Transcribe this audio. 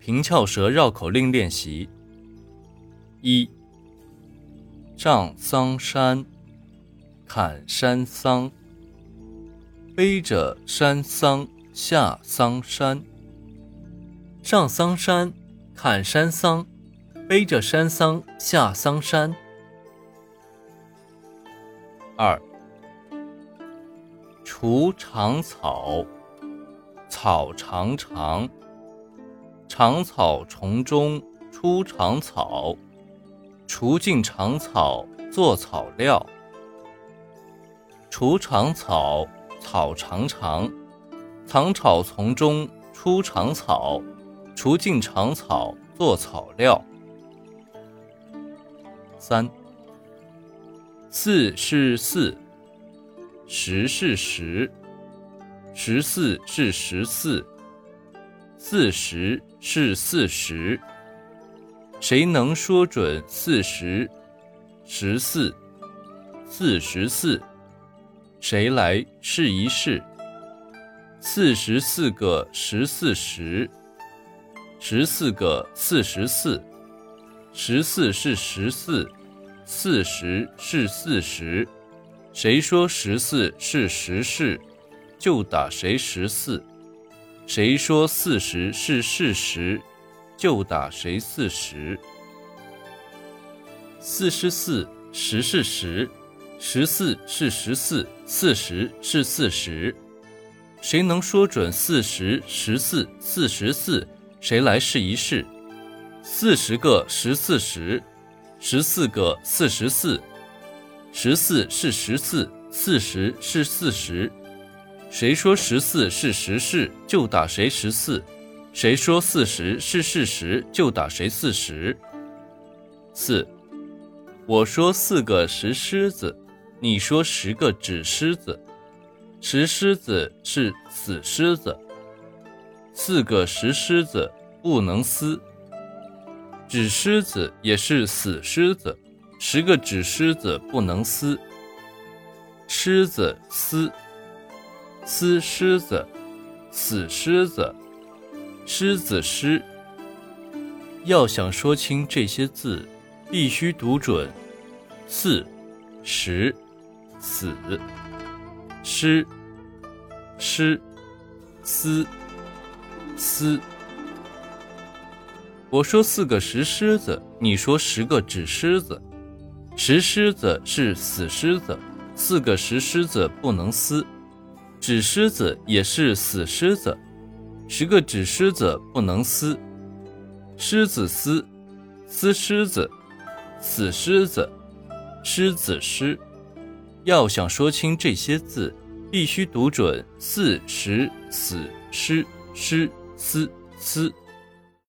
平翘舌绕口令练习：一、上桑山，砍山桑，背着山桑下桑山。上桑山，砍山桑，背着山桑下桑山。二、除长草，草长长。长草丛中出长草，除尽长草做草料。除长草，草长长，长草丛中出长草，除尽长草做草料。三，四是四，十是十，十四是十四。四十是四十，谁能说准四十、十四、四十四？谁来试一试？四十四个十四十，十四个四十四，十四是十四，四十是四十。谁说十四是十四，就打谁十四。谁说四十是事实，就打谁四十。四十四，十是十，十四是十四，四十是四十。谁能说准四十、十四、四十四？谁来试一试？四十个十四十，十四个四十四，十四是十四，四十是四十。谁说十四是十四，就打谁十四；谁说四十是四十，就打谁四十。四，我说四个石狮子，你说十个纸狮子。石狮子是死狮子，四个石狮子不能撕。纸狮子也是死狮子，十个纸狮子不能撕。狮子撕。死狮子，死狮子，狮子狮。要想说清这些字，必须读准：四、十、死、狮、狮、思、思。我说四个石狮子，你说十个纸狮子。石狮子是死狮子，四个石狮子不能撕。纸狮子也是死狮子，十个纸狮子不能撕。狮子撕，撕狮子，死狮子，狮子狮。要想说清这些字，必须读准四十死狮狮思思。